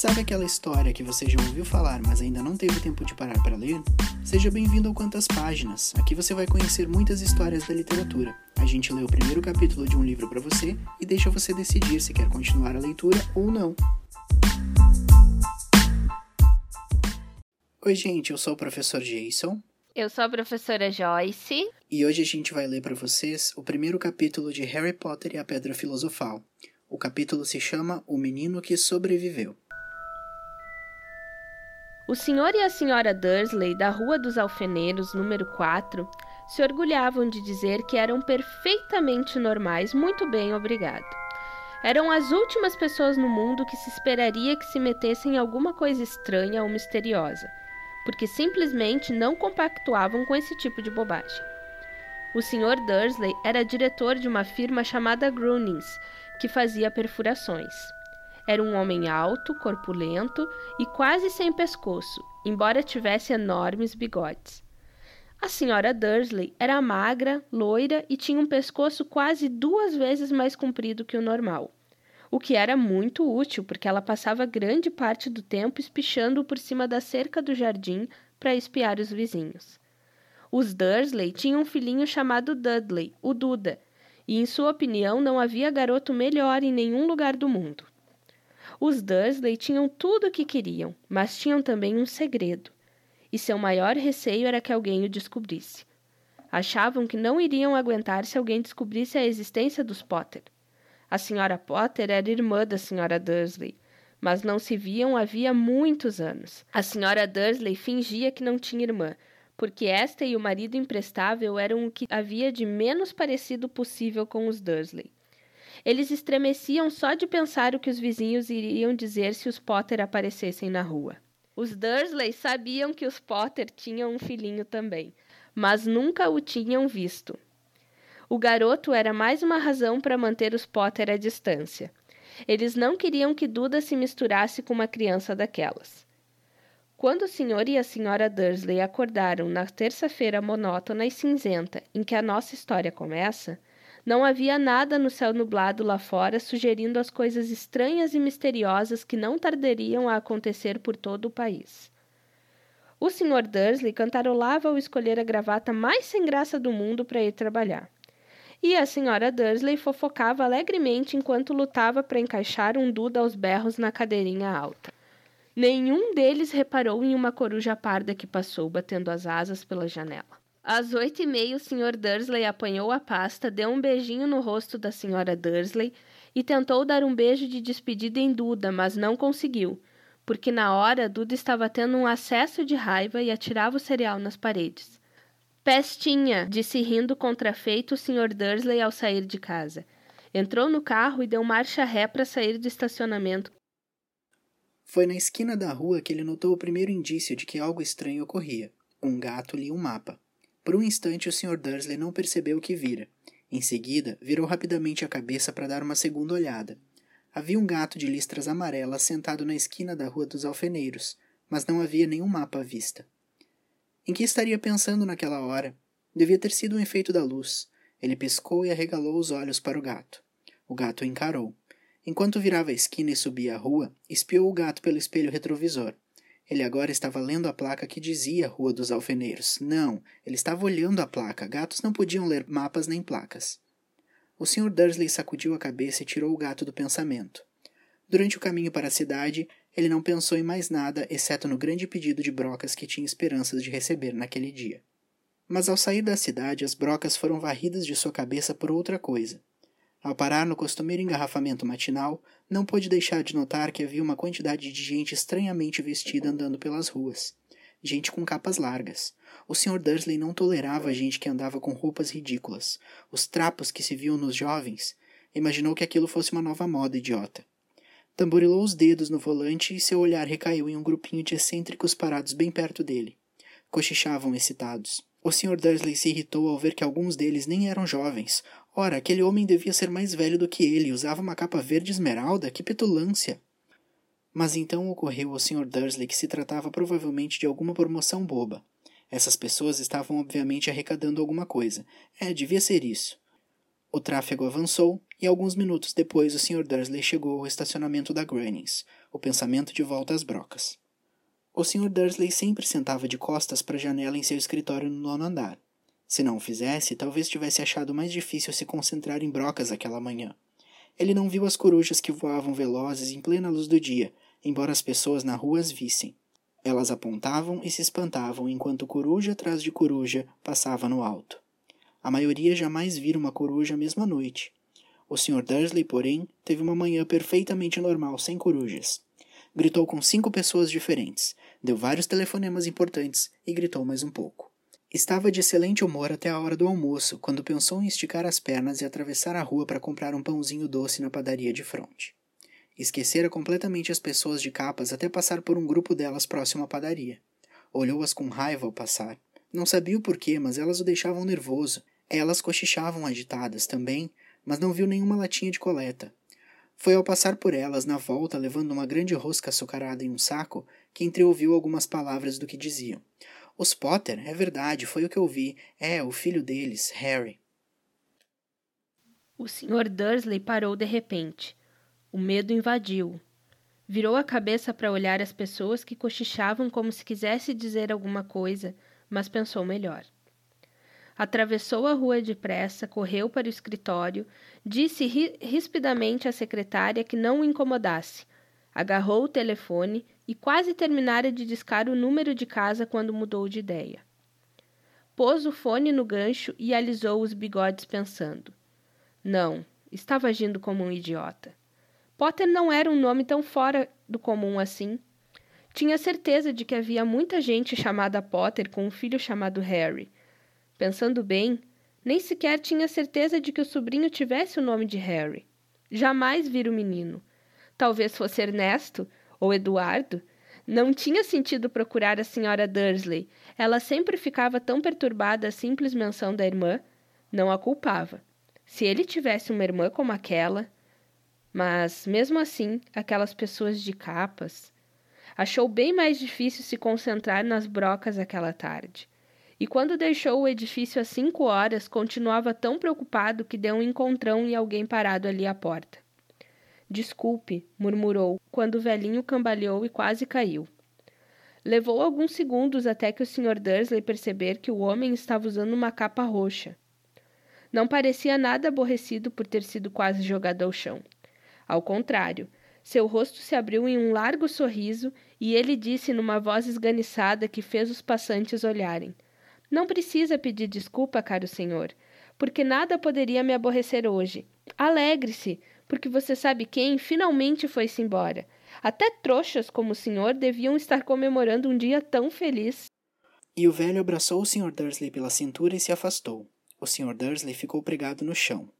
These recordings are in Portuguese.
Sabe aquela história que você já ouviu falar, mas ainda não teve tempo de parar para ler? Seja bem-vindo ao Quantas Páginas. Aqui você vai conhecer muitas histórias da literatura. A gente lê o primeiro capítulo de um livro para você e deixa você decidir se quer continuar a leitura ou não. Oi, gente, eu sou o professor Jason. Eu sou a professora Joyce. E hoje a gente vai ler para vocês o primeiro capítulo de Harry Potter e a Pedra Filosofal. O capítulo se chama O Menino que Sobreviveu. O senhor e a senhora Dursley, da Rua dos Alfeneiros, número 4, se orgulhavam de dizer que eram perfeitamente normais, muito bem, obrigado. Eram as últimas pessoas no mundo que se esperaria que se metessem em alguma coisa estranha ou misteriosa porque simplesmente não compactuavam com esse tipo de bobagem. O Sr. Dursley era diretor de uma firma chamada Grunings, que fazia perfurações. Era um homem alto, corpulento e quase sem pescoço, embora tivesse enormes bigodes. A senhora Dursley era magra, loira e tinha um pescoço quase duas vezes mais comprido que o normal o que era muito útil, porque ela passava grande parte do tempo espichando por cima da cerca do jardim para espiar os vizinhos. Os Dursley tinham um filhinho chamado Dudley, o Duda, e em sua opinião não havia garoto melhor em nenhum lugar do mundo. Os Dursley tinham tudo o que queriam, mas tinham também um segredo, e seu maior receio era que alguém o descobrisse. Achavam que não iriam aguentar se alguém descobrisse a existência dos Potter. A senhora Potter era irmã da senhora Dursley, mas não se viam havia muitos anos. A senhora Dursley fingia que não tinha irmã, porque esta e o marido imprestável eram o que havia de menos parecido possível com os Dursley. Eles estremeciam só de pensar o que os vizinhos iriam dizer se os Potter aparecessem na rua. Os Dursley sabiam que os Potter tinham um filhinho também, mas nunca o tinham visto. O garoto era mais uma razão para manter os Potter à distância. Eles não queriam que Duda se misturasse com uma criança daquelas. Quando o senhor e a senhora Dursley acordaram na terça-feira monótona e cinzenta em que a nossa história começa, não havia nada no céu nublado lá fora sugerindo as coisas estranhas e misteriosas que não tardariam a acontecer por todo o país. O senhor Dursley cantarolava ao escolher a gravata mais sem graça do mundo para ir trabalhar e a senhora Dursley fofocava alegremente enquanto lutava para encaixar um Duda aos berros na cadeirinha alta. Nenhum deles reparou em uma coruja parda que passou batendo as asas pela janela. Às oito e meia, o Sr. Dursley apanhou a pasta, deu um beijinho no rosto da senhora Dursley e tentou dar um beijo de despedida em Duda, mas não conseguiu, porque na hora Duda estava tendo um acesso de raiva e atirava o cereal nas paredes. Pestinha, disse rindo contrafeito o Sr. Dursley ao sair de casa. Entrou no carro e deu marcha ré para sair do estacionamento. Foi na esquina da rua que ele notou o primeiro indício de que algo estranho ocorria. Um gato lia um mapa. Por um instante o Sr. Dursley não percebeu o que vira. Em seguida, virou rapidamente a cabeça para dar uma segunda olhada. Havia um gato de listras amarelas sentado na esquina da Rua dos Alfeneiros, mas não havia nenhum mapa à vista. Em que estaria pensando naquela hora? Devia ter sido um efeito da luz. Ele piscou e arregalou os olhos para o gato. O gato o encarou. Enquanto virava a esquina e subia a rua, espiou o gato pelo espelho retrovisor. Ele agora estava lendo a placa que dizia Rua dos Alfeneiros. Não, ele estava olhando a placa. Gatos não podiam ler mapas nem placas. O Sr. Dursley sacudiu a cabeça e tirou o gato do pensamento. Durante o caminho para a cidade, ele não pensou em mais nada exceto no grande pedido de brocas que tinha esperanças de receber naquele dia. Mas ao sair da cidade, as brocas foram varridas de sua cabeça por outra coisa. Ao parar no costumeiro engarrafamento matinal, não pôde deixar de notar que havia uma quantidade de gente estranhamente vestida andando pelas ruas. Gente com capas largas. O Sr. Dursley não tolerava gente que andava com roupas ridículas. Os trapos que se viam nos jovens. Imaginou que aquilo fosse uma nova moda idiota. Tamborilou os dedos no volante e seu olhar recaiu em um grupinho de excêntricos parados bem perto dele. Cochichavam excitados. O Sr. Dursley se irritou ao ver que alguns deles nem eram jovens. Ora, aquele homem devia ser mais velho do que ele e usava uma capa verde esmeralda. Que petulância! Mas então ocorreu ao Sr. Dursley que se tratava provavelmente de alguma promoção boba. Essas pessoas estavam obviamente arrecadando alguma coisa. É, devia ser isso. O tráfego avançou e alguns minutos depois o Sr. Dursley chegou ao estacionamento da Grunnings, o pensamento de volta às brocas. O Sr. Dursley sempre sentava de costas para a janela em seu escritório no nono andar. Se não o fizesse, talvez tivesse achado mais difícil se concentrar em brocas aquela manhã. Ele não viu as corujas que voavam velozes em plena luz do dia, embora as pessoas na rua as vissem. Elas apontavam e se espantavam enquanto coruja atrás de coruja passava no alto. A maioria jamais vira uma coruja mesmo à noite. O Sr. Dursley, porém, teve uma manhã perfeitamente normal, sem corujas. Gritou com cinco pessoas diferentes, deu vários telefonemas importantes e gritou mais um pouco. Estava de excelente humor até a hora do almoço, quando pensou em esticar as pernas e atravessar a rua para comprar um pãozinho doce na padaria de fronte. Esquecera completamente as pessoas de capas até passar por um grupo delas próximo à padaria. Olhou-as com raiva ao passar. Não sabia o porquê, mas elas o deixavam nervoso. Elas cochichavam agitadas também, mas não viu nenhuma latinha de coleta. Foi ao passar por elas, na volta, levando uma grande rosca açucarada em um saco, que entreouviu algumas palavras do que diziam. Os Potter, é verdade, foi o que eu vi. É, o filho deles, Harry. O Sr. Dursley parou de repente. O medo invadiu. Virou a cabeça para olhar as pessoas que cochichavam como se quisesse dizer alguma coisa, mas pensou melhor. Atravessou a rua depressa, correu para o escritório, disse ri rispidamente à secretária que não o incomodasse. Agarrou o telefone e quase terminara de discar o número de casa quando mudou de ideia. Pôs o fone no gancho e alisou os bigodes pensando. Não, estava agindo como um idiota. Potter não era um nome tão fora do comum assim. Tinha certeza de que havia muita gente chamada Potter com um filho chamado Harry. Pensando bem, nem sequer tinha certeza de que o sobrinho tivesse o nome de Harry. Jamais vira o menino. Talvez fosse Ernesto ou Eduardo. Não tinha sentido procurar a senhora Dursley. Ela sempre ficava tão perturbada à simples menção da irmã. Não a culpava. Se ele tivesse uma irmã como aquela, mas, mesmo assim, aquelas pessoas de capas. Achou bem mais difícil se concentrar nas brocas aquela tarde. E quando deixou o edifício às cinco horas, continuava tão preocupado que deu um encontrão em alguém parado ali à porta. Desculpe, murmurou, quando o velhinho cambaleou e quase caiu. Levou alguns segundos até que o Sr. Dursley perceber que o homem estava usando uma capa roxa. Não parecia nada aborrecido por ter sido quase jogado ao chão. Ao contrário, seu rosto se abriu em um largo sorriso e ele disse numa voz esganiçada que fez os passantes olharem: Não precisa pedir desculpa, caro senhor, porque nada poderia me aborrecer hoje. Alegre-se, porque você sabe quem finalmente foi-se embora. Até trouxas como o senhor deviam estar comemorando um dia tão feliz. E o velho abraçou o Sr. Dursley pela cintura e se afastou. O Sr. Dursley ficou pregado no chão.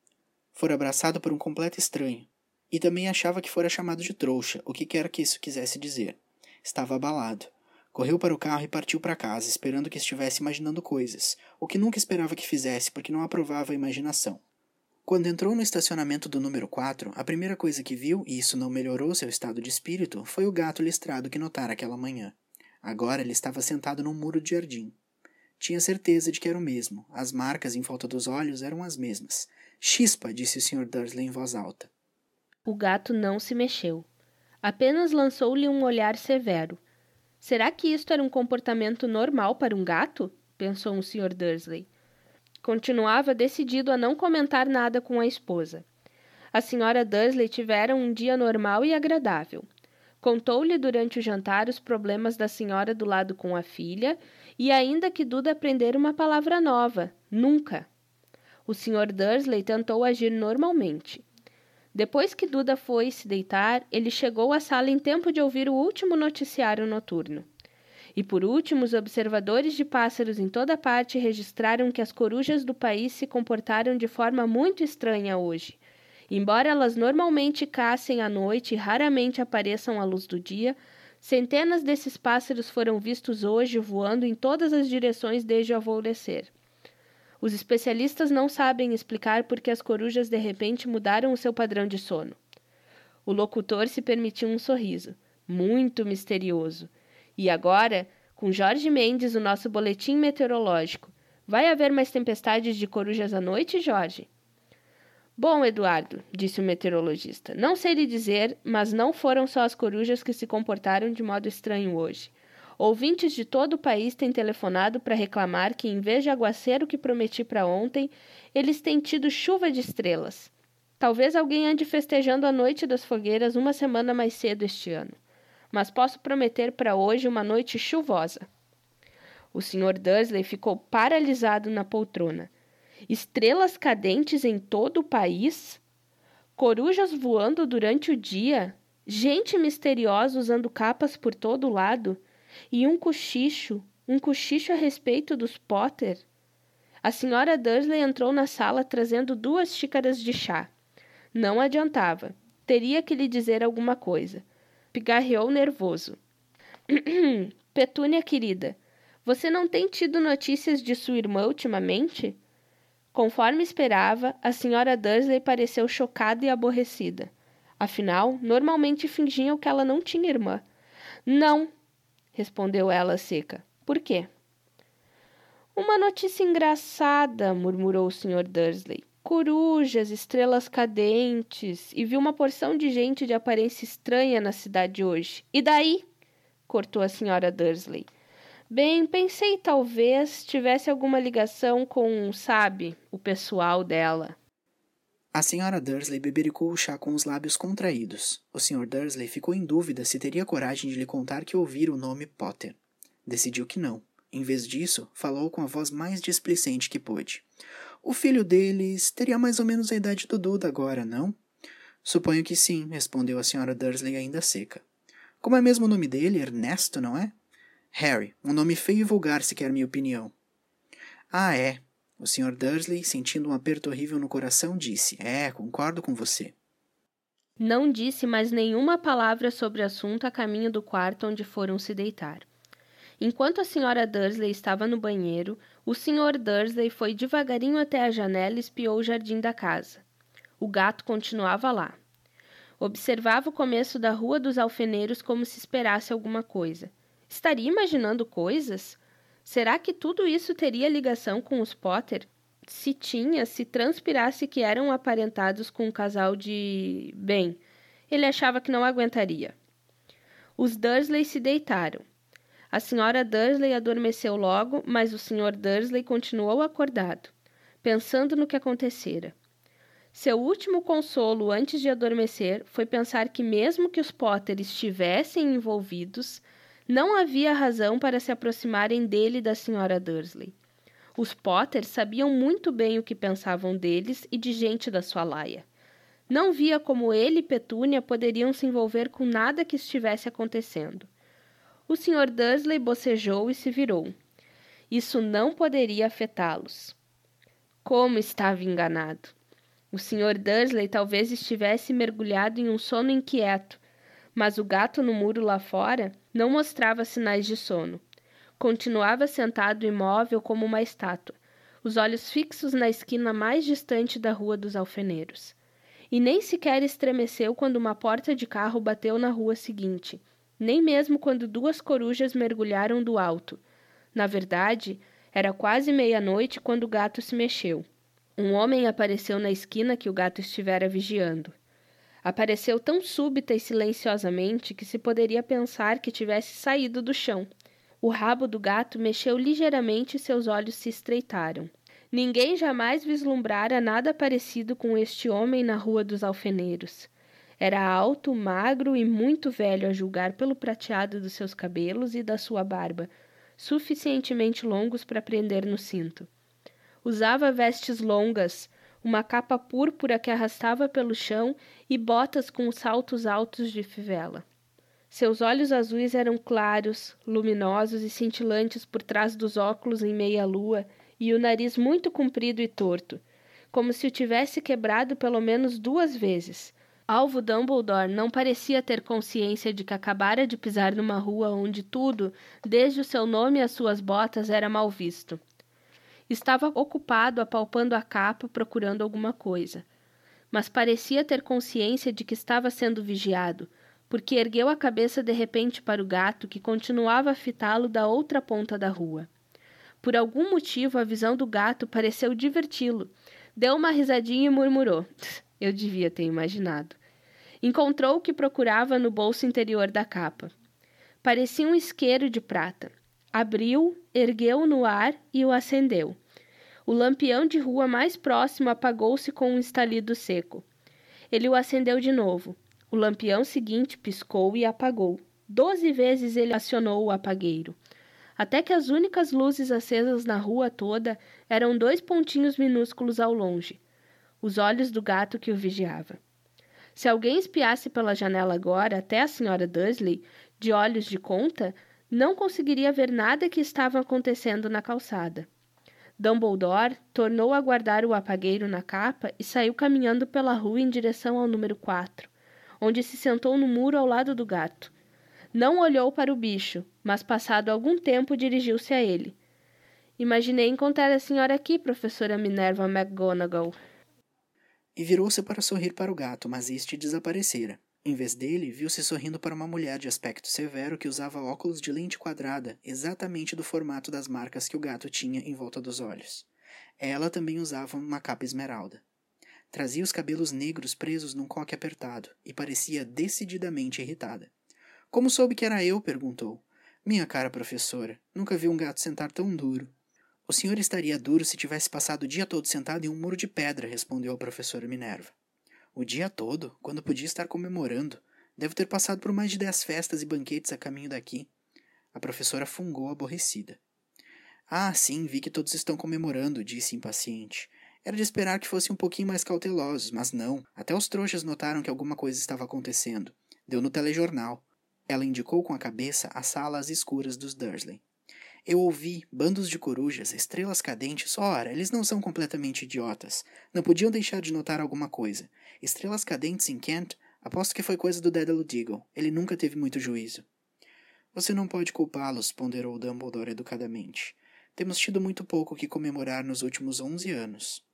Fora abraçado por um completo estranho, e também achava que fora chamado de trouxa, o que quer que isso quisesse dizer. Estava abalado. Correu para o carro e partiu para casa, esperando que estivesse imaginando coisas, o que nunca esperava que fizesse, porque não aprovava a imaginação. Quando entrou no estacionamento do número 4, a primeira coisa que viu, e isso não melhorou seu estado de espírito, foi o gato listrado que notara aquela manhã. Agora ele estava sentado num muro de jardim. Tinha certeza de que era o mesmo. As marcas em volta dos olhos eram as mesmas. Chispa, disse o Sr. Dursley em voz alta. O gato não se mexeu. Apenas lançou-lhe um olhar severo. Será que isto era um comportamento normal para um gato? pensou o Sr. Dursley. Continuava decidido a não comentar nada com a esposa. A senhora Dursley tivera um dia normal e agradável. Contou-lhe durante o jantar os problemas da senhora do lado com a filha e ainda que Duda aprender uma palavra nova. Nunca. O Sr. Dursley tentou agir normalmente. Depois que Duda foi se deitar, ele chegou à sala em tempo de ouvir o último noticiário noturno. E por último, os observadores de pássaros em toda parte registraram que as corujas do país se comportaram de forma muito estranha hoje. Embora elas normalmente caçem à noite e raramente apareçam à luz do dia, centenas desses pássaros foram vistos hoje voando em todas as direções desde o alvorecer. Os especialistas não sabem explicar por que as corujas de repente mudaram o seu padrão de sono. O locutor se permitiu um sorriso, muito misterioso. E agora, com Jorge Mendes, o nosso boletim meteorológico. Vai haver mais tempestades de corujas à noite, Jorge? Bom, Eduardo, disse o meteorologista, não sei lhe dizer, mas não foram só as corujas que se comportaram de modo estranho hoje. Ouvintes de todo o país têm telefonado para reclamar que, em vez de aguaceiro que prometi para ontem, eles têm tido chuva de estrelas. Talvez alguém ande festejando a noite das fogueiras uma semana mais cedo este ano. Mas posso prometer para hoje uma noite chuvosa. O Sr. Dursley ficou paralisado na poltrona estrelas cadentes em todo o país, corujas voando durante o dia, gente misteriosa usando capas por todo lado e um cochicho, um cochicho a respeito dos Potter. A senhora Dursley entrou na sala trazendo duas xícaras de chá. Não adiantava. Teria que lhe dizer alguma coisa. Pigarreou nervoso. Petúnia querida, você não tem tido notícias de sua irmã ultimamente? Conforme esperava, a senhora Dursley pareceu chocada e aborrecida. Afinal, normalmente fingiam que ela não tinha irmã. Não, respondeu ela seca. Por quê? Uma notícia engraçada, murmurou o Sr. Dursley. Corujas, estrelas cadentes, e viu uma porção de gente de aparência estranha na cidade hoje. E daí? cortou a senhora Dursley. Bem, pensei talvez tivesse alguma ligação com, sabe, o pessoal dela. A senhora Dursley bebericou o chá com os lábios contraídos. O Sr. Dursley ficou em dúvida se teria coragem de lhe contar que ouvira o nome Potter. Decidiu que não. Em vez disso, falou com a voz mais displicente que pôde. O filho deles teria mais ou menos a idade do Duda agora, não? Suponho que sim, respondeu a senhora Dursley ainda seca. Como é mesmo o nome dele? Ernesto, não é? Harry, um nome feio e vulgar se quer minha opinião. Ah, é. O Sr. Dursley, sentindo um aperto horrível no coração, disse: É, concordo com você. Não disse mais nenhuma palavra sobre o assunto a caminho do quarto onde foram se deitar. Enquanto a senhora Dursley estava no banheiro, o Sr. Dursley foi devagarinho até a janela e espiou o jardim da casa. O gato continuava lá. Observava o começo da Rua dos Alfeneiros como se esperasse alguma coisa. Estaria imaginando coisas? Será que tudo isso teria ligação com os Potter? Se tinha, se transpirasse que eram aparentados com um casal de. Bem, ele achava que não aguentaria. Os Dursley se deitaram. A senhora Dursley adormeceu logo, mas o Sr. Dursley continuou acordado, pensando no que acontecera. Seu último consolo antes de adormecer foi pensar que, mesmo que os Potter estivessem envolvidos, não havia razão para se aproximarem dele e da senhora Dursley. Os Potter sabiam muito bem o que pensavam deles e de gente da sua laia. Não via como ele e Petúnia poderiam se envolver com nada que estivesse acontecendo. O Sr. Dursley bocejou e se virou. Isso não poderia afetá-los. Como estava enganado! O Sr. Dursley talvez estivesse mergulhado em um sono inquieto, mas o gato no muro lá fora não mostrava sinais de sono. Continuava sentado imóvel como uma estátua, os olhos fixos na esquina mais distante da Rua dos Alfeneiros. E nem sequer estremeceu quando uma porta de carro bateu na rua seguinte, nem mesmo quando duas corujas mergulharam do alto. Na verdade, era quase meia-noite quando o gato se mexeu. Um homem apareceu na esquina que o gato estivera vigiando. Apareceu tão súbita e silenciosamente que se poderia pensar que tivesse saído do chão. O rabo do gato mexeu ligeiramente e seus olhos se estreitaram. Ninguém jamais vislumbrara nada parecido com este homem na Rua dos Alfeneiros. Era alto, magro e muito velho a julgar pelo prateado dos seus cabelos e da sua barba, suficientemente longos para prender no cinto. Usava vestes longas, uma capa púrpura que arrastava pelo chão e botas com saltos altos de fivela. Seus olhos azuis eram claros, luminosos e cintilantes por trás dos óculos em meia-lua e o nariz muito comprido e torto, como se o tivesse quebrado pelo menos duas vezes. Alvo Dumbledore não parecia ter consciência de que acabara de pisar numa rua onde tudo, desde o seu nome às suas botas, era mal visto. Estava ocupado apalpando a capa procurando alguma coisa. Mas parecia ter consciência de que estava sendo vigiado, porque ergueu a cabeça de repente para o gato que continuava a fitá-lo da outra ponta da rua. Por algum motivo, a visão do gato pareceu diverti-lo, Deu uma risadinha e murmurou: Eu devia ter imaginado. Encontrou o que procurava no bolso interior da capa. Parecia um isqueiro de prata. Abriu, ergueu-o no ar e o acendeu. O lampião de rua mais próximo apagou-se com um estalido seco. Ele o acendeu de novo. O lampião seguinte piscou e apagou. Doze vezes ele acionou o apagueiro, até que as únicas luzes acesas na rua toda eram dois pontinhos minúsculos ao longe os olhos do gato que o vigiava. Se alguém espiasse pela janela agora até a senhora Dursley, de olhos de conta, não conseguiria ver nada que estava acontecendo na calçada. Dumbledore tornou a guardar o apagueiro na capa e saiu caminhando pela rua em direção ao número 4, onde se sentou no muro ao lado do gato. Não olhou para o bicho, mas passado algum tempo dirigiu-se a ele. Imaginei encontrar a senhora aqui, professora Minerva McGonagall. E virou-se para sorrir para o gato, mas este desaparecera. Em vez dele, viu-se sorrindo para uma mulher de aspecto severo que usava óculos de lente quadrada, exatamente do formato das marcas que o gato tinha em volta dos olhos. Ela também usava uma capa esmeralda. Trazia os cabelos negros presos num coque apertado e parecia decididamente irritada. Como soube que era eu? perguntou. Minha cara professora, nunca vi um gato sentar tão duro. O senhor estaria duro se tivesse passado o dia todo sentado em um muro de pedra, respondeu a professora Minerva. O dia todo, quando podia estar comemorando. Devo ter passado por mais de dez festas e banquetes a caminho daqui. A professora fungou aborrecida. Ah, sim, vi que todos estão comemorando, disse impaciente. Era de esperar que fossem um pouquinho mais cautelosos, mas não. Até os trouxas notaram que alguma coisa estava acontecendo. Deu no telejornal. Ela indicou com a cabeça a sala às escuras dos Dursley. Eu ouvi bandos de corujas, estrelas cadentes. Ora, eles não são completamente idiotas. Não podiam deixar de notar alguma coisa. Estrelas cadentes em Kent, aposto que foi coisa do Dédalo Deagle. Ele nunca teve muito juízo. Você não pode culpá-los, ponderou Dumbledore educadamente. Temos tido muito pouco que comemorar nos últimos onze anos.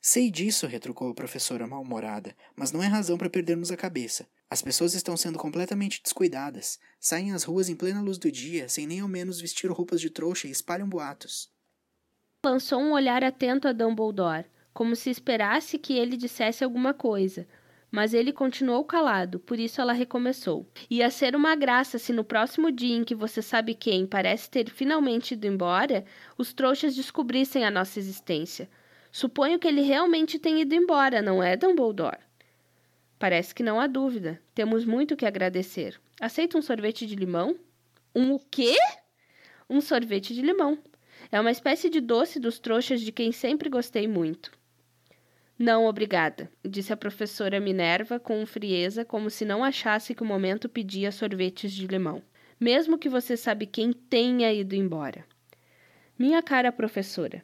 Sei disso, retrucou a professora mal-humorada, mas não é razão para perdermos a cabeça. As pessoas estão sendo completamente descuidadas. Saem às ruas em plena luz do dia, sem nem ao menos vestir roupas de trouxa e espalham boatos. Lançou um olhar atento a Dumbledore, como se esperasse que ele dissesse alguma coisa. Mas ele continuou calado, por isso ela recomeçou. Ia ser uma graça se no próximo dia em que você sabe quem parece ter finalmente ido embora, os trouxas descobrissem a nossa existência. Suponho que ele realmente tenha ido embora, não é, Dumbledore? Parece que não há dúvida. Temos muito que agradecer. Aceita um sorvete de limão? Um o quê? Um sorvete de limão. É uma espécie de doce dos trouxas de quem sempre gostei muito. Não, obrigada, disse a professora Minerva com frieza, como se não achasse que o momento pedia sorvetes de limão. Mesmo que você sabe quem tenha ido embora. Minha cara professora,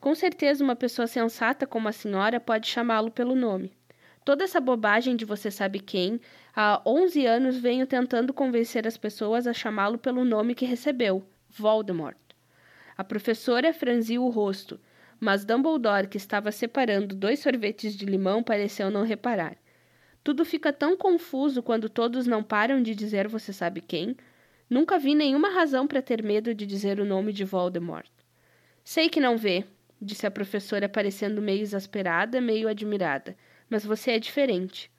com certeza uma pessoa sensata como a senhora pode chamá-lo pelo nome. Toda essa bobagem de você sabe quem, há 11 anos venho tentando convencer as pessoas a chamá-lo pelo nome que recebeu, Voldemort. A professora franziu o rosto, mas Dumbledore, que estava separando dois sorvetes de limão, pareceu não reparar. Tudo fica tão confuso quando todos não param de dizer você sabe quem. Nunca vi nenhuma razão para ter medo de dizer o nome de Voldemort. Sei que não vê, disse a professora, parecendo meio exasperada, meio admirada mas você é diferente.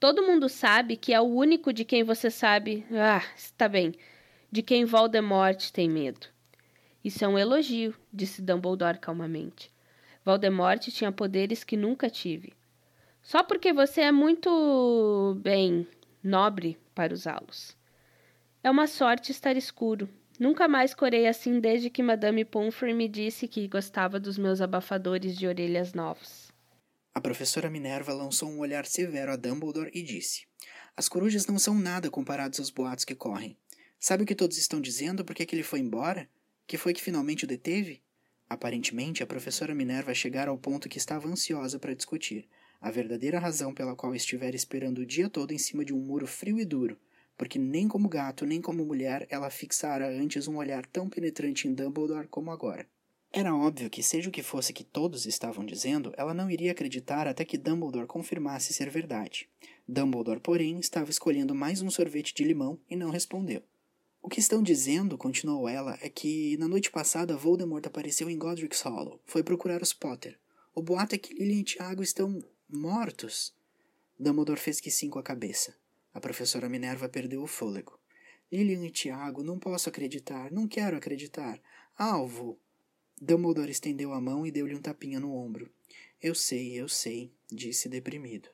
Todo mundo sabe que é o único de quem você sabe. Ah, está bem. De quem Voldemort tem medo. Isso é um elogio, disse Dumbledore calmamente. Voldemort tinha poderes que nunca tive. Só porque você é muito. bem. nobre para usá-los. É uma sorte estar escuro. Nunca mais corei assim desde que Madame Pomfrey me disse que gostava dos meus abafadores de orelhas novos. A professora Minerva lançou um olhar severo a Dumbledore e disse: As corujas não são nada comparados aos boatos que correm. Sabe o que todos estão dizendo porque que ele foi embora? Que foi que finalmente o deteve? Aparentemente, a professora Minerva chegara ao ponto que estava ansiosa para discutir, a verdadeira razão pela qual estivera esperando o dia todo em cima de um muro frio e duro, porque nem como gato nem como mulher ela fixara antes um olhar tão penetrante em Dumbledore como agora. Era óbvio que, seja o que fosse que todos estavam dizendo, ela não iria acreditar até que Dumbledore confirmasse ser verdade. Dumbledore, porém, estava escolhendo mais um sorvete de limão e não respondeu. O que estão dizendo, continuou ela, é que na noite passada Voldemort apareceu em Godric's Hollow. Foi procurar os Potter. O boato é que Lilian e Tiago estão mortos. Dumbledore fez que sim com a cabeça. A professora Minerva perdeu o fôlego. Lilian e Tiago, não posso acreditar, não quero acreditar. Alvo! Dumbledore estendeu a mão e deu-lhe um tapinha no ombro. Eu sei, eu sei, disse deprimido.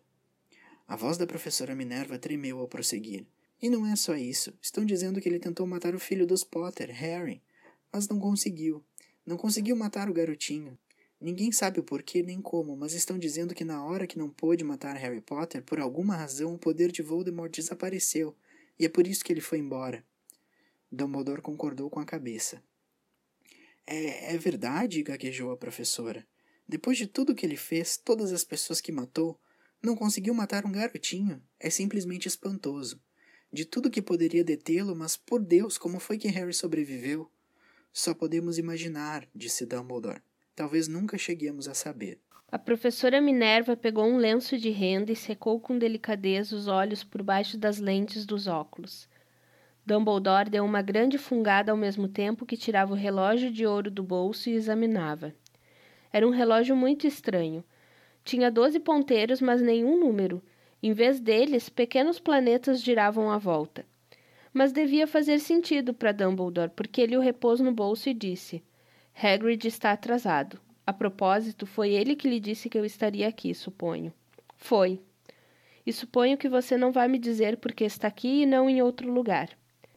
A voz da professora Minerva tremeu ao prosseguir. E não é só isso. Estão dizendo que ele tentou matar o filho dos Potter, Harry. Mas não conseguiu. Não conseguiu matar o garotinho. Ninguém sabe o porquê nem como, mas estão dizendo que na hora que não pôde matar Harry Potter, por alguma razão o poder de Voldemort desapareceu, e é por isso que ele foi embora. Dumbledore concordou com a cabeça. É, é verdade, gaguejou a professora. Depois de tudo que ele fez, todas as pessoas que matou, não conseguiu matar um garotinho. É simplesmente espantoso. De tudo que poderia detê-lo, mas por Deus, como foi que Harry sobreviveu? Só podemos imaginar, disse Dumbledore. Talvez nunca cheguemos a saber. A professora Minerva pegou um lenço de renda e secou com delicadeza os olhos por baixo das lentes dos óculos. Dumbledore deu uma grande fungada ao mesmo tempo que tirava o relógio de ouro do bolso e examinava. Era um relógio muito estranho. Tinha doze ponteiros, mas nenhum número. Em vez deles, pequenos planetas giravam à volta. Mas devia fazer sentido para Dumbledore, porque ele o repôs no bolso e disse: Hagrid está atrasado. A propósito, foi ele que lhe disse que eu estaria aqui, suponho. Foi. E suponho que você não vai me dizer porque está aqui e não em outro lugar.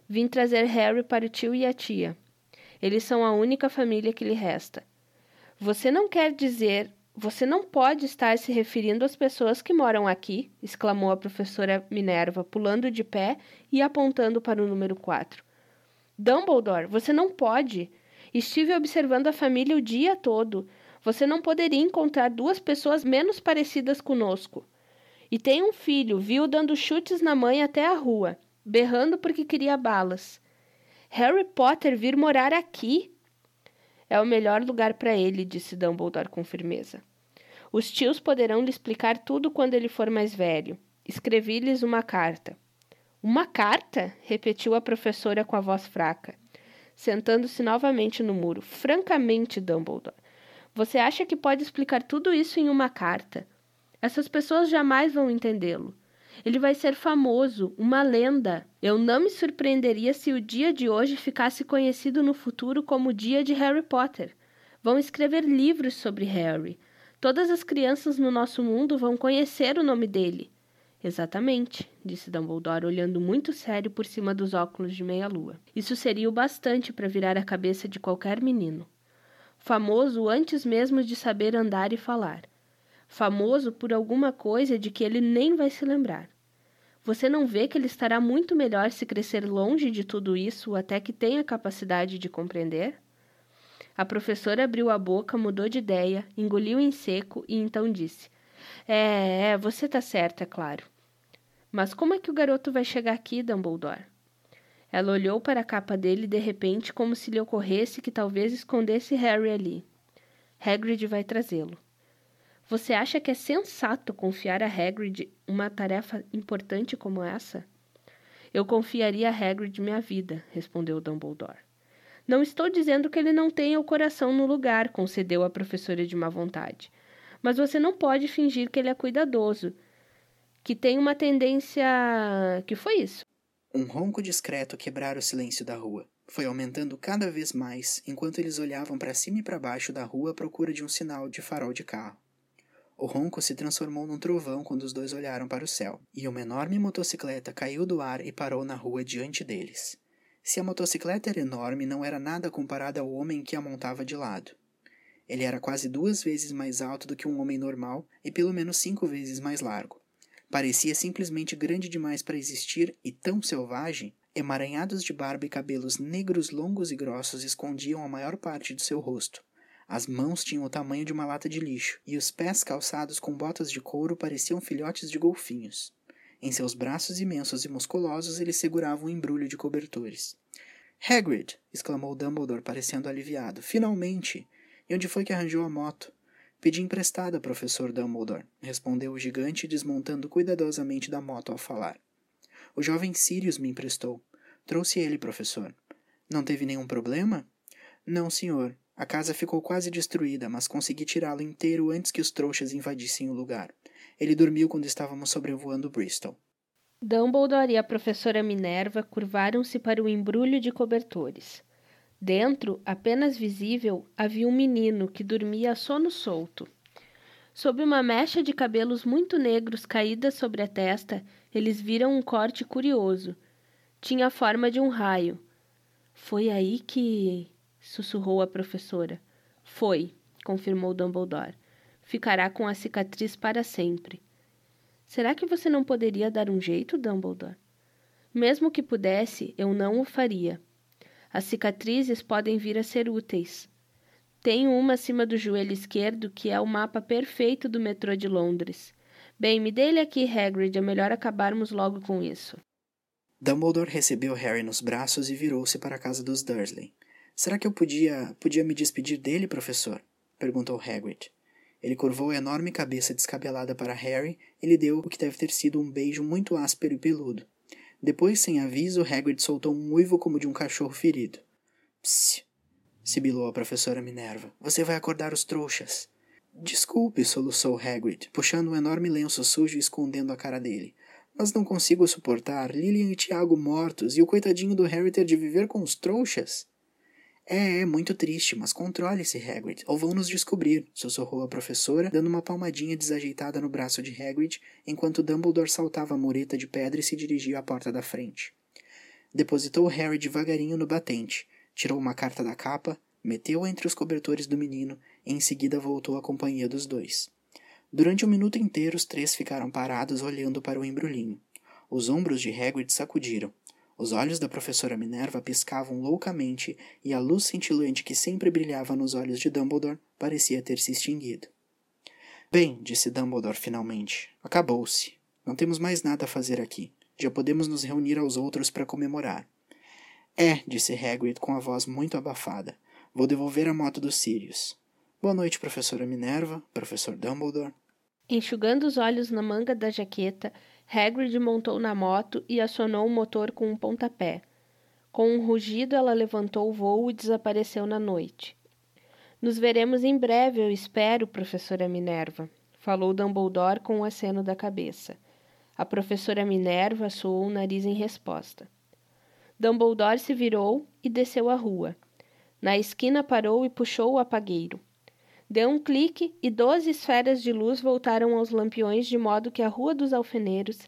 Vim trazer Harry para o tio e a tia. Eles são a única família que lhe resta. Você não quer dizer. Você não pode estar se referindo às pessoas que moram aqui, exclamou a professora Minerva, pulando de pé e apontando para o número 4. Dumbledore, você não pode. Estive observando a família o dia todo. Você não poderia encontrar duas pessoas menos parecidas conosco. E tem um filho, viu dando chutes na mãe até a rua, berrando porque queria balas. Harry Potter vir morar aqui? É o melhor lugar para ele, disse Dumbledore com firmeza. Os tios poderão lhe explicar tudo quando ele for mais velho. Escrevi-lhes uma carta. Uma carta? repetiu a professora com a voz fraca sentando-se novamente no muro. Francamente, Dumbledore, você acha que pode explicar tudo isso em uma carta? Essas pessoas jamais vão entendê-lo. Ele vai ser famoso, uma lenda. Eu não me surpreenderia se o dia de hoje ficasse conhecido no futuro como o dia de Harry Potter. Vão escrever livros sobre Harry. Todas as crianças no nosso mundo vão conhecer o nome dele. Exatamente, disse Dumbledore, olhando muito sério por cima dos óculos de meia-lua. Isso seria o bastante para virar a cabeça de qualquer menino. Famoso antes mesmo de saber andar e falar. Famoso por alguma coisa de que ele nem vai se lembrar. Você não vê que ele estará muito melhor se crescer longe de tudo isso até que tenha capacidade de compreender? A professora abriu a boca, mudou de ideia, engoliu em seco e então disse: é, é, você tá certa, é claro. Mas como é que o garoto vai chegar aqui, Dumbledore? Ela olhou para a capa dele de repente, como se lhe ocorresse que talvez escondesse Harry ali. Hagrid vai trazê-lo. Você acha que é sensato confiar a Hagrid uma tarefa importante como essa? Eu confiaria a Hagrid minha vida, respondeu Dumbledore. Não estou dizendo que ele não tenha o coração no lugar, concedeu a professora de má vontade mas você não pode fingir que ele é cuidadoso, que tem uma tendência. Que foi isso? Um ronco discreto quebrara o silêncio da rua. Foi aumentando cada vez mais enquanto eles olhavam para cima e para baixo da rua à procura de um sinal de farol de carro. O ronco se transformou num trovão quando os dois olharam para o céu, e uma enorme motocicleta caiu do ar e parou na rua diante deles. Se a motocicleta era enorme, não era nada comparada ao homem que a montava de lado. Ele era quase duas vezes mais alto do que um homem normal e pelo menos cinco vezes mais largo. Parecia simplesmente grande demais para existir e tão selvagem. Emaranhados de barba e cabelos negros longos e grossos escondiam a maior parte do seu rosto. As mãos tinham o tamanho de uma lata de lixo, e os pés calçados com botas de couro pareciam filhotes de golfinhos. Em seus braços imensos e musculosos ele segurava um embrulho de cobertores. Hagrid! exclamou Dumbledore, parecendo aliviado. Finalmente! E onde foi que arranjou a moto? Pedi emprestada, professor Dumbledore, respondeu o gigante, desmontando cuidadosamente da moto ao falar. O jovem Sirius me emprestou. Trouxe ele, professor. Não teve nenhum problema? Não, senhor. A casa ficou quase destruída, mas consegui tirá-lo inteiro antes que os trouxas invadissem o lugar. Ele dormiu quando estávamos sobrevoando Bristol. Dumbledore e a professora Minerva curvaram-se para o embrulho de cobertores. Dentro, apenas visível, havia um menino que dormia a sono solto. Sob uma mecha de cabelos muito negros caída sobre a testa, eles viram um corte curioso. Tinha a forma de um raio. Foi aí que. Sussurrou a professora. Foi, confirmou Dumbledore. Ficará com a cicatriz para sempre. Será que você não poderia dar um jeito, Dumbledore? Mesmo que pudesse, eu não o faria. As cicatrizes podem vir a ser úteis. Tenho uma acima do joelho esquerdo que é o mapa perfeito do metrô de Londres. Bem, me dê ele aqui, Hagrid. É melhor acabarmos logo com isso. Dumbledore recebeu Harry nos braços e virou-se para a casa dos Dursley. Será que eu podia, podia me despedir dele, professor? perguntou Hagrid. Ele curvou a enorme cabeça descabelada para Harry e lhe deu o que deve ter sido um beijo muito áspero e peludo. Depois, sem aviso, Hagrid soltou um uivo como de um cachorro ferido. Psst! sibilou a professora Minerva. Você vai acordar os trouxas. Desculpe, soluçou Hagrid, puxando um enorme lenço sujo e escondendo a cara dele. Mas não consigo suportar Lilian e Tiago mortos e o coitadinho do Harry ter de viver com os trouxas. É, é muito triste, mas controle-se, Hagrid, ou vão nos descobrir, sussurrou a professora, dando uma palmadinha desajeitada no braço de Hagrid, enquanto Dumbledore saltava a mureta de pedra e se dirigia à porta da frente. Depositou Harry devagarinho no batente, tirou uma carta da capa, meteu-a entre os cobertores do menino e em seguida voltou à companhia dos dois. Durante um minuto inteiro, os três ficaram parados olhando para o embrulhinho. Os ombros de Hagrid sacudiram, os olhos da professora Minerva piscavam loucamente e a luz cintilante que sempre brilhava nos olhos de Dumbledore parecia ter se extinguido. Bem, disse Dumbledore finalmente, acabou-se. Não temos mais nada a fazer aqui. Já podemos nos reunir aos outros para comemorar. É, disse Hagrid com a voz muito abafada. Vou devolver a moto dos Sirius. Boa noite, professora Minerva, professor Dumbledore. Enxugando os olhos na manga da jaqueta, Hagrid montou na moto e acionou o motor com um pontapé. Com um rugido, ela levantou o voo e desapareceu na noite. Nos veremos em breve, eu espero, professora Minerva, falou Dumbledore com um aceno da cabeça. A professora Minerva soou o nariz em resposta. Dumbledore se virou e desceu a rua. Na esquina parou e puxou o apagueiro. Deu um clique e doze esferas de luz voltaram aos lampiões de modo que a Rua dos Alfeneiros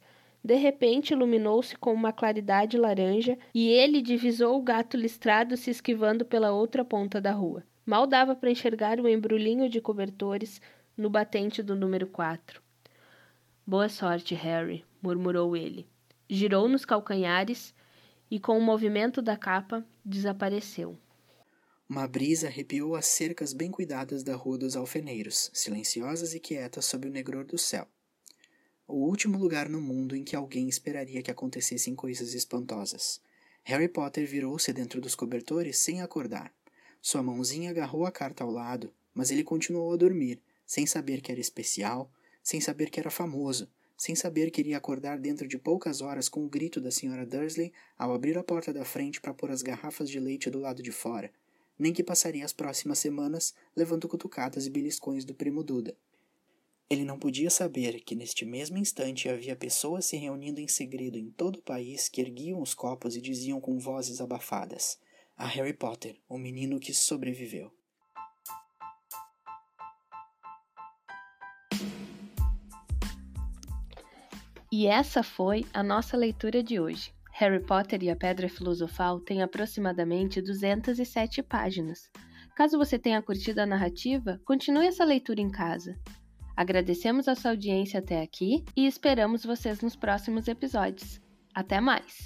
de repente iluminou-se com uma claridade laranja e ele divisou o gato listrado se esquivando pela outra ponta da rua. Mal dava para enxergar o embrulhinho de cobertores no batente do número 4. Boa sorte, Harry, murmurou ele. Girou nos calcanhares e, com o movimento da capa, desapareceu. Uma brisa arrepiou as cercas bem cuidadas da Rua dos Alfeneiros, silenciosas e quietas sob o negror do céu. O último lugar no mundo em que alguém esperaria que acontecessem coisas espantosas. Harry Potter virou-se dentro dos cobertores sem acordar. Sua mãozinha agarrou a carta ao lado, mas ele continuou a dormir, sem saber que era especial, sem saber que era famoso, sem saber que iria acordar dentro de poucas horas com o grito da Sra. Dursley ao abrir a porta da frente para pôr as garrafas de leite do lado de fora, nem que passaria as próximas semanas levando cutucadas e beliscões do primo Duda. Ele não podia saber que neste mesmo instante havia pessoas se reunindo em segredo em todo o país que erguiam os copos e diziam com vozes abafadas: A Harry Potter, o menino que sobreviveu. E essa foi a nossa leitura de hoje. Harry Potter e a Pedra Filosofal tem aproximadamente 207 páginas. Caso você tenha curtido a narrativa, continue essa leitura em casa. Agradecemos a sua audiência até aqui e esperamos vocês nos próximos episódios. Até mais!